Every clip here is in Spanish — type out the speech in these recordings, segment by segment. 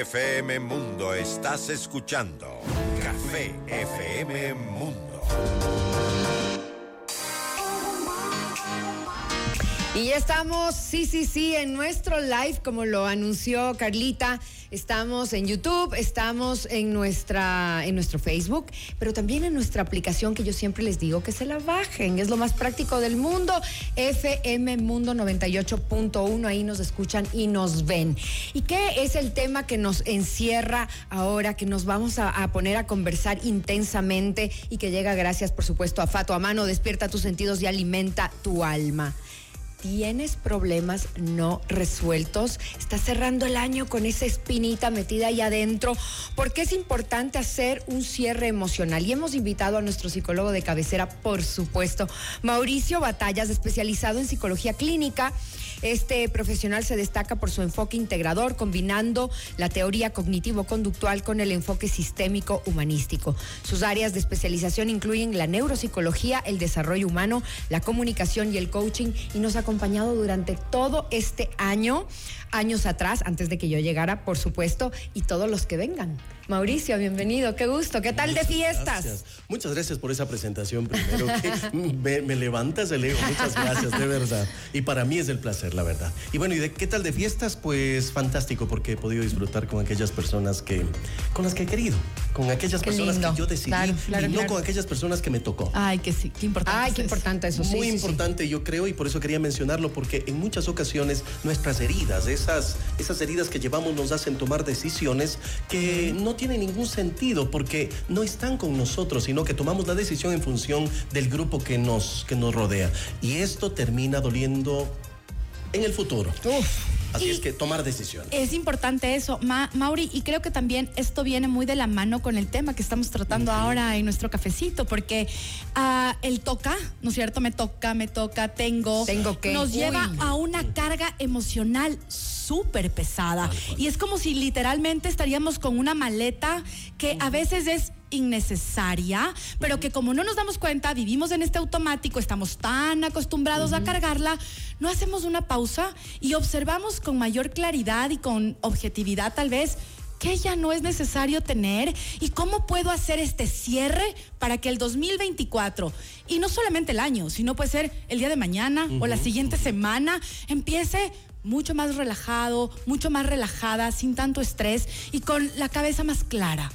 FM Mundo estás escuchando. Café FM Mundo. Y ya estamos, sí, sí, sí, en nuestro live, como lo anunció Carlita. Estamos en YouTube, estamos en nuestra en nuestro Facebook, pero también en nuestra aplicación que yo siempre les digo que se la bajen, es lo más práctico del mundo, FM Mundo 98.1, ahí nos escuchan y nos ven. ¿Y qué es el tema que nos encierra ahora, que nos vamos a, poner a conversar intensamente y que llega gracias, por supuesto, a Fato a mano, despierta tus sentidos y alimenta tu alma? Tienes problemas no resueltos, estás cerrando el año con esa espinita metida ahí adentro, porque es importante hacer un cierre emocional. Y hemos invitado a nuestro psicólogo de cabecera, por supuesto, Mauricio Batallas, especializado en psicología clínica. Este profesional se destaca por su enfoque integrador, combinando la teoría cognitivo-conductual con el enfoque sistémico humanístico. Sus áreas de especialización incluyen la neuropsicología, el desarrollo humano, la comunicación y el coaching, y nos acompañado durante todo este año, años atrás, antes de que yo llegara, por supuesto, y todos los que vengan. Mauricio, bienvenido, qué gusto, ¿qué tal muchas de fiestas? Gracias. Muchas gracias por esa presentación primero, que me, me, levantas el ego, muchas gracias, de verdad. Y para mí es el placer, la verdad. Y bueno, ¿y de qué tal de fiestas? Pues fantástico, porque he podido disfrutar con aquellas personas que, con las que he querido, con aquellas Qué personas lindo. que yo decidí, Claro, claro, y no claro. con aquellas personas que me tocó. Ay, que sí, qué importante. Ay, qué importante eso, Muy sí, sí. importante, yo creo, y por eso quería mencionarlo, porque en muchas ocasiones nuestras heridas, esas, esas heridas que llevamos nos hacen tomar decisiones que no tienen ningún sentido, porque no están con nosotros, sino que tomamos la decisión en función del grupo que nos, que nos rodea. Y esto termina doliendo en el futuro. Así Y- es que tomar decisiones. Es importante eso, Ma- Mauri, y creo que también esto viene muy de la mano con el tema que estamos tratando ahora en nuestro cafecito, porque ah, el toca, ¿no es cierto? Me toca, me toca, tengo. Tengo que. Nos Uy. lleva a una carga emocional súper pesada. Y es como si literalmente estaríamos con una maleta que a veces es innecesaria, pero que como no nos damos cuenta, vivimos en este automático, estamos tan acostumbrados a cargarla, no hacemos una pausa y observamos con mayor claridad y con objetividad tal vez que ya no es necesario tener y cómo puedo hacer este cierre para que el 2024 y no solamente el año, sino puede ser el día de mañana o la siguiente semana empiece mucho más relajado, mucho más relajada, sin tanto estrés y con la cabeza más clara.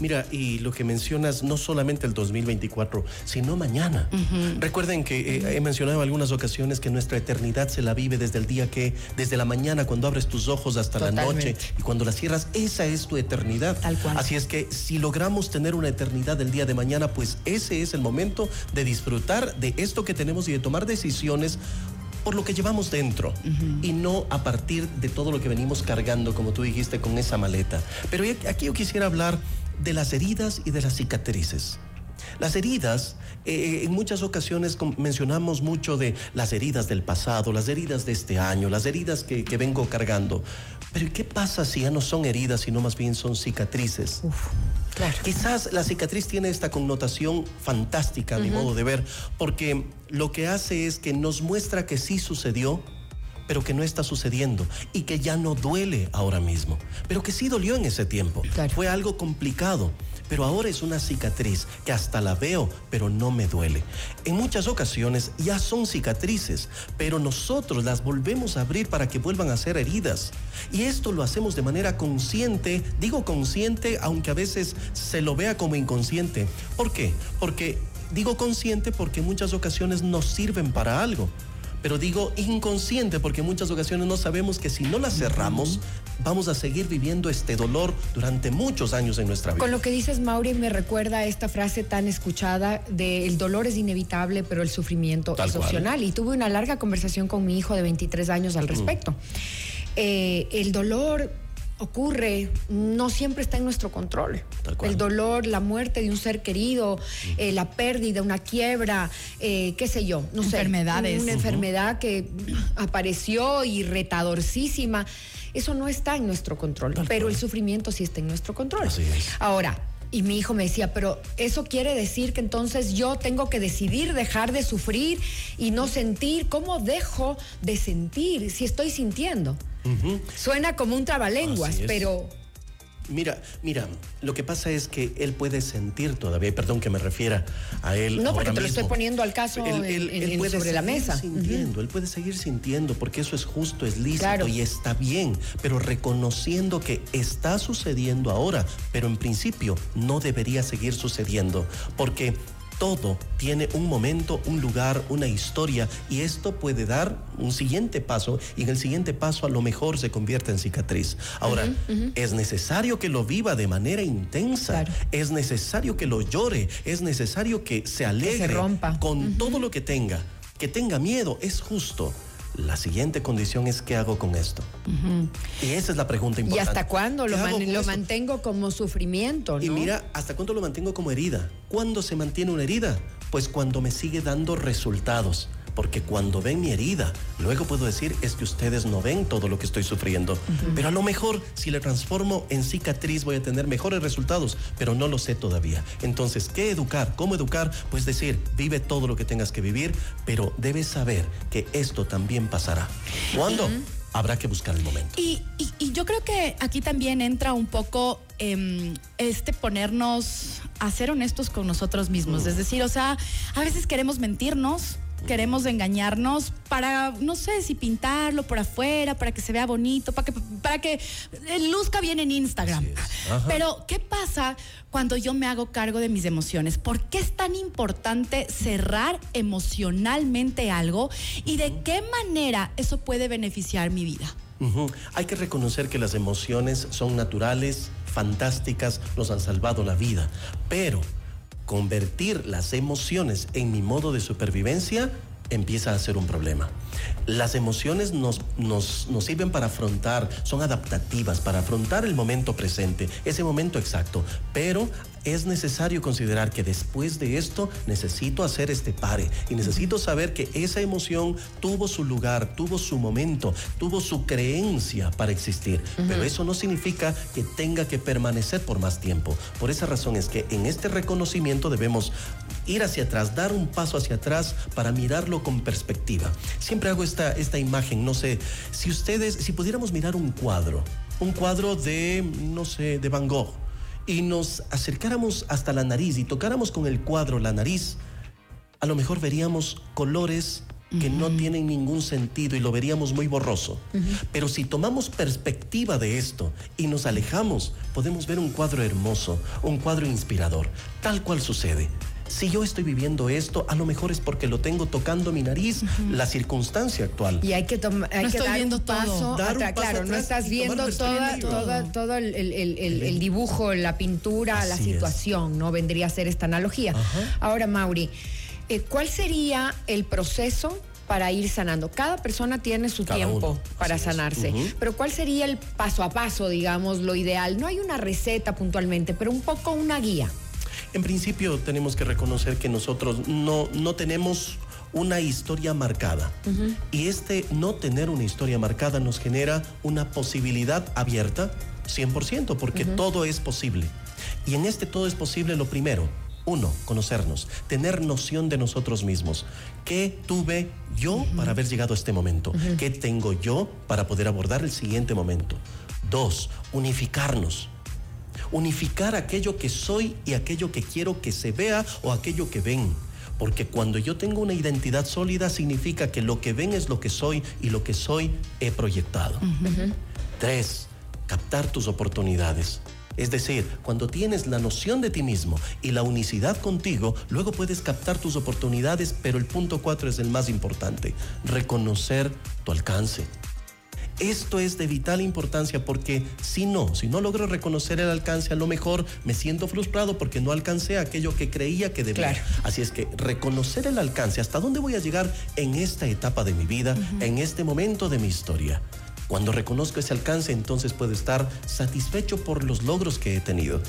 Mira, y lo que mencionas, no solamente el 2024, sino mañana. Recuerden que eh, he mencionado en algunas ocasiones que nuestra eternidad se la vive desde el día que, desde la mañana, cuando abres tus ojos hasta la noche y cuando la cierras, esa es tu eternidad. Tal cual. Así es que si logramos tener una eternidad del día de mañana, pues ese es el momento de disfrutar de esto que tenemos y de tomar decisiones por lo que llevamos dentro y no a partir de todo lo que venimos cargando, como tú dijiste, con esa maleta. Pero aquí yo quisiera hablar de las heridas y de las cicatrices. Las heridas, eh, en muchas ocasiones mencionamos mucho de las heridas del pasado, las heridas de este año, las heridas que, que vengo cargando. Pero ¿y qué pasa si ya no son heridas, sino más bien son cicatrices? Claro. Quizás la cicatriz tiene esta connotación fantástica, a mi modo de ver, porque lo que hace es que nos muestra que sí sucedió, pero que no está sucediendo y que ya no duele ahora mismo, pero que sí dolió en ese tiempo. Claro. Fue algo complicado, pero ahora es una cicatriz que hasta la veo, pero no me duele. En muchas ocasiones ya son cicatrices, pero nosotros las volvemos a abrir para que vuelvan a ser heridas. Y esto lo hacemos de manera consciente, digo consciente, aunque a veces se lo vea como inconsciente. ¿Por qué? Porque digo consciente porque en muchas ocasiones nos sirven para algo. Pero digo inconsciente porque en muchas ocasiones no sabemos que si no la cerramos, vamos a seguir viviendo este dolor durante muchos años en nuestra vida. Con lo que dices, Mauri, me recuerda esta frase tan escuchada de el dolor es inevitable, pero el sufrimiento Tal es cual. opcional. Y tuve una larga conversación con mi hijo de 23 años al respecto. Eh, el dolor ocurre, no siempre está en nuestro control. El dolor, la muerte de un ser querido, eh, la pérdida, una quiebra, eh, qué sé yo, no sé. Enfermedades. Una enfermedad que apareció irretadorcísima. Eso no está en nuestro control, Tal pero cual. el sufrimiento sí está en nuestro control. Así es. Ahora, y mi hijo me decía, pero eso quiere decir que entonces yo tengo que decidir dejar de sufrir y no sentir. ¿Cómo dejo de sentir si estoy sintiendo? Suena como un trabalenguas, pero Mira, mira, lo que pasa es que él puede sentir todavía, perdón que me refiera a él. No, porque ahora te lo mismo. estoy poniendo al caso en- en- puede sobre la seguir mesa. Sintiendo, Él puede seguir sintiendo, porque eso es justo, es lícito Claro. y está bien, pero reconociendo que está sucediendo ahora, pero en principio no debería seguir sucediendo, porque todo tiene un momento, un lugar, una historia y esto puede dar un siguiente paso y en el siguiente paso a lo mejor se convierte en cicatriz. Ahora, es necesario que lo viva de manera intensa, Claro. es necesario que lo llore, es necesario que se alegre rompa. con todo lo que tenga, que tenga miedo, es justo. La siguiente condición es qué hago con esto. Y esa es la pregunta ¿Y importante. hasta cuándo lo, mantengo como sufrimiento? Y ¿no? mira, ¿hasta cuándo lo mantengo como herida? ¿Cuándo se mantiene una herida? Pues cuando me sigue dando resultados. Porque cuando ven mi herida, luego puedo decir es que ustedes no ven todo lo que estoy sufriendo. Pero a lo mejor si le transformo en cicatriz voy a tener mejores resultados, pero no lo sé todavía. Entonces, ¿qué educar? ¿Cómo educar? Pues decir, vive todo lo que tengas que vivir, pero debes saber que esto también pasará. ¿Cuándo? Habrá que buscar el momento. Y, y- y yo creo que aquí también entra un poco em, este ponernos a ser honestos con nosotros mismos. Es decir, o sea, a veces queremos mentirnos. Queremos engañarnos para, no sé, si pintarlo por afuera, para que se vea bonito, para que, para que eh, luzca bien en Instagram. Pero, ¿qué pasa cuando yo me hago cargo de mis emociones? ¿Por qué es tan importante cerrar emocionalmente algo y de qué manera eso puede beneficiar mi vida? Hay que reconocer que las emociones son naturales, fantásticas, nos han salvado la vida, pero convertir las emociones en mi modo de supervivencia empieza a ser un problema. Las emociones nos, nos, nos sirven para afrontar, son adaptativas, para afrontar el momento presente, ese momento exacto, pero es necesario considerar que después de esto necesito hacer este pare y necesito saber que esa emoción tuvo su lugar, tuvo su momento, tuvo su creencia para existir. Pero eso no significa que tenga que permanecer por más tiempo. Por esa razón es que en este reconocimiento debemos ir hacia atrás, dar un paso hacia atrás para mirarlo con perspectiva. Siempre hago esta, esta imagen, no sé, si ustedes, si pudiéramos mirar un cuadro, un cuadro de, no sé, de Van Gogh, y nos acercáramos hasta la nariz y tocáramos con el cuadro la nariz, a lo mejor veríamos colores que no tienen ningún sentido y lo veríamos muy borroso. Pero si tomamos perspectiva de esto y nos alejamos, podemos ver un cuadro hermoso, un cuadro inspirador, tal cual sucede. Si yo estoy viviendo esto, a lo mejor es porque lo tengo tocando mi nariz, la circunstancia actual. Y hay que, tomar hay No que estoy dar viendo un todo. paso Dar un paso Claro, no estás viendo toda, toda, todo el, el- el- el- el dibujo, la pintura, la es. situación, ¿no? Vendría a ser esta analogía. Ajá. Ahora, Mauri, eh, ¿cuál sería el proceso para ir sanando? Cada persona tiene su Cada tiempo uno, para así sanarse, pero ¿cuál sería el paso a paso, digamos, lo ideal? No hay una receta puntualmente, pero un poco una guía. En principio tenemos que reconocer que nosotros no, no tenemos una historia marcada. Y este no tener una historia marcada nos genera una posibilidad abierta 100%, porque todo es posible. Y en este todo es posible lo primero. Uno, conocernos, tener noción de nosotros mismos. ¿Qué tuve yo para haber llegado a este momento? ¿Qué tengo yo para poder abordar el siguiente momento? Dos, unificarnos unificar aquello que soy y aquello que quiero que se vea o aquello que ven. Porque cuando yo tengo una identidad sólida significa que lo que ven es lo que soy y lo que soy he proyectado. Tres, captar tus oportunidades. Es decir, cuando tienes la noción de ti mismo y la unicidad contigo, luego puedes captar tus oportunidades, pero el punto cuatro es el más importante, reconocer tu alcance. Esto es de vital importancia porque si no, si no logro reconocer el alcance, a lo mejor me siento frustrado porque no alcancé aquello que creía que debía. Claro. Así es que reconocer el alcance, hasta dónde voy a llegar en esta etapa de mi vida, en este momento de mi historia. Cuando reconozco ese alcance, entonces puedo estar satisfecho por los logros que he tenido.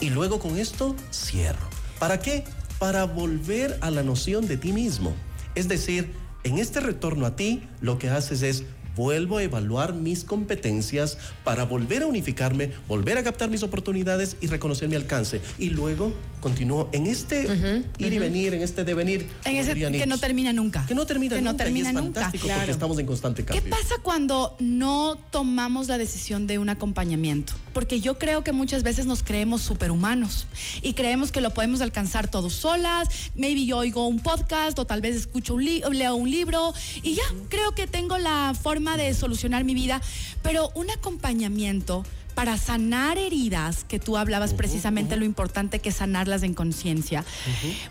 Y luego con esto cierro. ¿Para qué? Para volver a la noción de ti mismo. Es decir, en este retorno a ti, lo que haces es vuelvo a evaluar mis competencias para volver a unificarme, volver a captar mis oportunidades y reconocer mi alcance. Y luego continúo en este ir y venir, en este devenir. En ese que no termina nunca. Que no termina Que no nunca. y termina es nunca. fantástico Claro. porque estamos en constante ¿Qué cambio. pasa cuando no tomamos la decisión de un acompañamiento? porque yo creo que muchas veces nos creemos superhumanos y creemos que lo podemos alcanzar todos solas. Maybe yo oigo un podcast o tal vez escucho un leo un libro y ya creo que tengo la forma de solucionar mi vida, pero un acompañamiento para sanar heridas, que tú hablabas precisamente lo importante que es sanarlas en conciencia.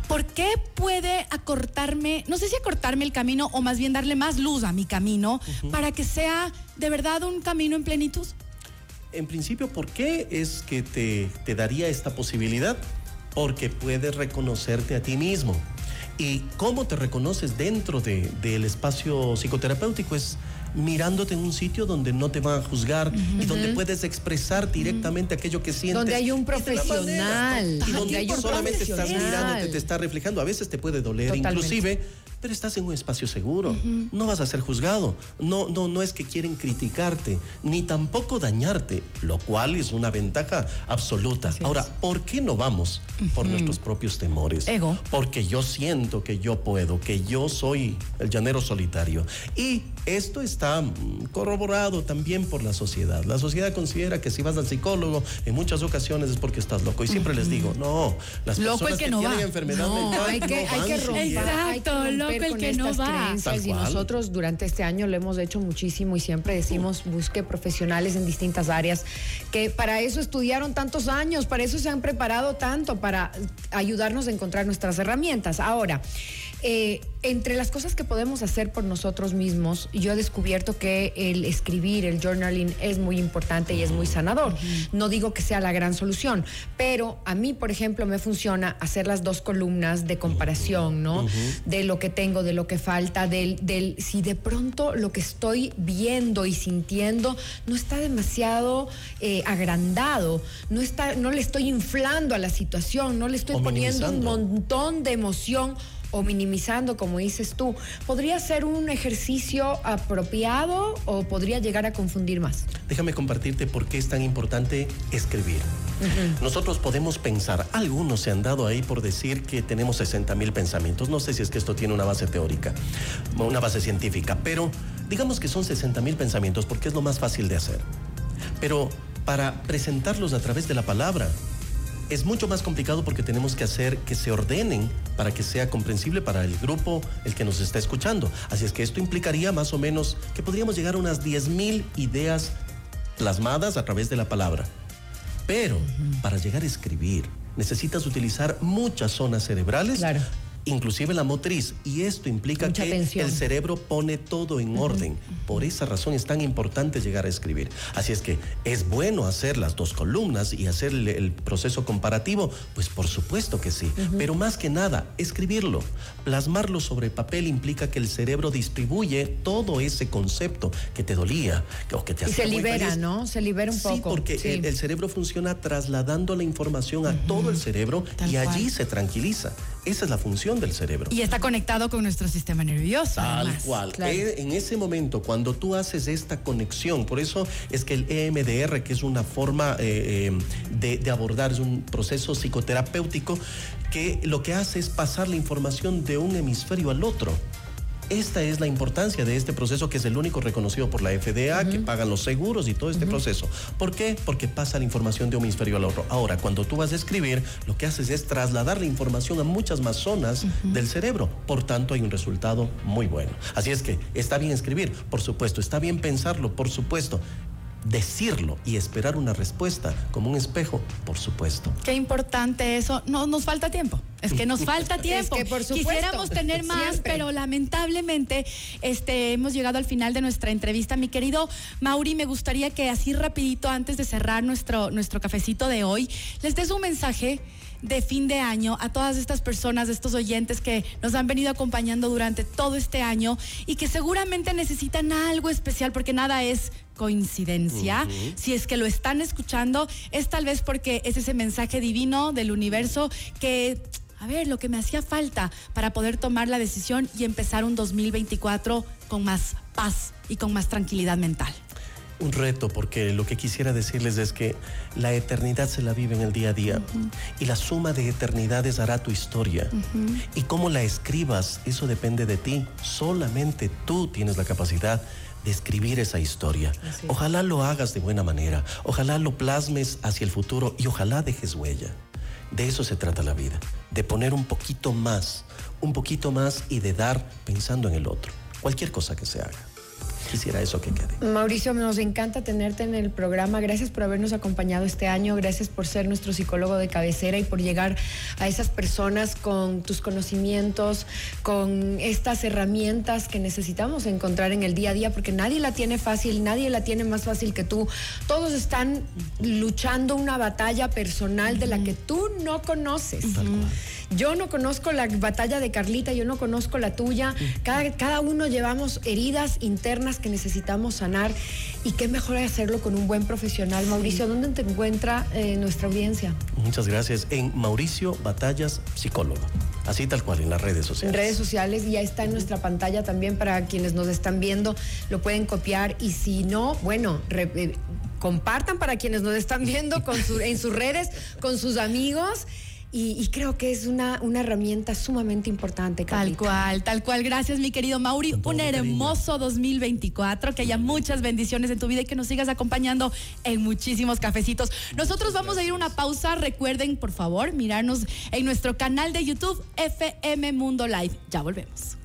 ¿Por qué puede acortarme, no sé si acortarme el camino o más bien darle más luz a mi camino para que sea de verdad un camino en plenitud? En principio, ¿por qué es que te, te daría esta posibilidad? Porque puedes reconocerte a ti mismo. ¿Y cómo te reconoces dentro de, del espacio psicoterapéutico? Es mirándote en un sitio donde no te van a juzgar y donde puedes expresar directamente aquello que sientes. Donde hay un profesional. Y donde solamente estás mirándote, te está reflejando. A veces te puede doler, inclusive pero estás en un espacio seguro. No vas a ser juzgado. No, no, no es que quieren criticarte, ni tampoco dañarte, lo cual es una ventaja absoluta. Ahora, ¿por qué no vamos? Por nuestros propios temores. Ego. Porque yo siento que yo puedo, que yo soy el llanero solitario. Y esto está mm, corroborado también por la sociedad. La sociedad considera que si vas al psicólogo en muchas ocasiones es porque estás loco. Y siempre les digo, no, las personas que, tienen enfermedad mental hay que, hay que romper, Exacto, el que no va. y nosotros durante este año lo hemos hecho muchísimo y siempre decimos busque profesionales en distintas áreas que para eso estudiaron tantos años, para eso se han preparado tanto, para ayudarnos a encontrar nuestras herramientas. Ahora, eh, entre las cosas que podemos hacer por nosotros mismos, yo he descubierto que el escribir, el journaling es muy importante y es muy sanador. No digo que sea la gran solución, pero a mí, por ejemplo, me funciona hacer las dos columnas de comparación, ¿no? De lo que tengo, de lo que falta, del, del si de pronto lo que estoy viendo y sintiendo no está demasiado eh, agrandado, no, está, no le estoy inflando a la situación, no le estoy poniendo un montón de emoción o minimizando, como dices tú, ¿podría ser un ejercicio apropiado o podría llegar a confundir más? Déjame compartirte por qué es tan importante escribir. Nosotros podemos pensar, algunos se han dado ahí por decir que tenemos 60 mil pensamientos. No sé si es que esto tiene una base teórica, una base científica, pero digamos que son 60 mil pensamientos porque es lo más fácil de hacer. Pero para presentarlos a través de la palabra, es mucho más complicado porque tenemos que hacer que se ordenen para que sea comprensible para el grupo el que nos está escuchando. Así es que esto implicaría más o menos que podríamos llegar a unas 10.000 ideas plasmadas a través de la palabra. Pero para llegar a escribir necesitas utilizar muchas zonas cerebrales claro inclusive la motriz, y esto implica que el cerebro pone todo en orden. Por esa razón es tan importante llegar a escribir. Así es que es bueno hacer las dos columnas y hacer el, proceso comparativo, pues por supuesto que sí, pero más que nada, escribirlo, plasmarlo sobre papel implica que el cerebro distribuye todo ese concepto que te dolía o que te hacía Y se libera, ¿no? Se libera un poco. Sí, porque El, cerebro funciona trasladando la información a todo el cerebro y allí se tranquiliza. Esa es la función del cerebro. Y está conectado con nuestro sistema nervioso. Tal cual. Eh, en ese momento, cuando tú haces esta conexión, por eso es que el EMDR, que es una forma eh, eh, de, de abordar, es un proceso psicoterapéutico que lo que hace es pasar la información de un hemisferio al otro. Esta es la importancia de este proceso que es el único reconocido por la FDA, que pagan los seguros y todo este proceso. ¿Por qué? Porque pasa la información de un hemisferio al otro. Ahora, cuando tú vas a escribir, lo que haces es trasladar la información a muchas más zonas del cerebro. Por tanto, hay un resultado muy bueno. Así es que está bien escribir, por supuesto, está bien pensarlo, por supuesto decirlo y esperar una respuesta como un espejo, por supuesto. Qué importante eso. No nos falta tiempo. Es que nos falta tiempo. que por Quisiéramos tener más, pero lamentablemente este hemos llegado al final de nuestra entrevista. Mi querido Mauri, me gustaría que así rapidito antes de cerrar nuestro nuestro cafecito de hoy, les des un mensaje de fin de año a todas estas personas, estos oyentes que nos han venido acompañando durante todo este año y que seguramente necesitan algo especial porque nada es coincidencia. Si es que lo están escuchando, es tal vez porque es ese mensaje divino del universo que a ver, lo que me hacía falta para poder tomar la decisión y empezar un 2024 con más paz y con más tranquilidad mental un reto porque lo que quisiera decirles es que la eternidad se la vive en el día a día y la suma de eternidades hará tu historia. Y cómo la escribas, eso depende de ti. Solamente tú tienes la capacidad de escribir esa historia. Ojalá lo hagas de buena manera, ojalá lo plasmes hacia el futuro y ojalá dejes huella. De eso se trata la vida, de poner un poquito más, un poquito más y de dar pensando en el otro, cualquier cosa que se haga. Quisiera eso que quede. Mauricio, nos encanta tenerte en el programa. Gracias por habernos acompañado este año. Gracias por ser nuestro psicólogo de cabecera y por llegar a esas personas con tus conocimientos, con estas herramientas que necesitamos encontrar en el día a día, porque nadie la tiene fácil, nadie la tiene más fácil que tú. Todos están luchando una batalla personal de la que tú no conoces. Yo no conozco la batalla de Carlita, yo no conozco la tuya. Cada, cada uno llevamos heridas internas que necesitamos sanar y qué mejor hacerlo con un buen profesional. Mauricio, ¿dónde te encuentra eh, nuestra audiencia? Muchas gracias. En Mauricio Batallas, psicólogo. Así tal cual, en las redes sociales. En redes sociales y ya está en nuestra pantalla también para quienes nos están viendo, lo pueden copiar y si no, bueno, eh, compartan para quienes nos están viendo con en sus redes, con sus amigos. Y, creo que es una, una herramienta sumamente importante. Tal cual, tal cual. Gracias, mi querido Mauri. Un hermoso 2024, que haya muchas bendiciones en tu vida y que nos sigas acompañando en muchísimos cafecitos. Nosotros vamos a ir a una pausa. Recuerden, por favor, mirarnos en nuestro canal de YouTube FM Mundo Live. Ya volvemos.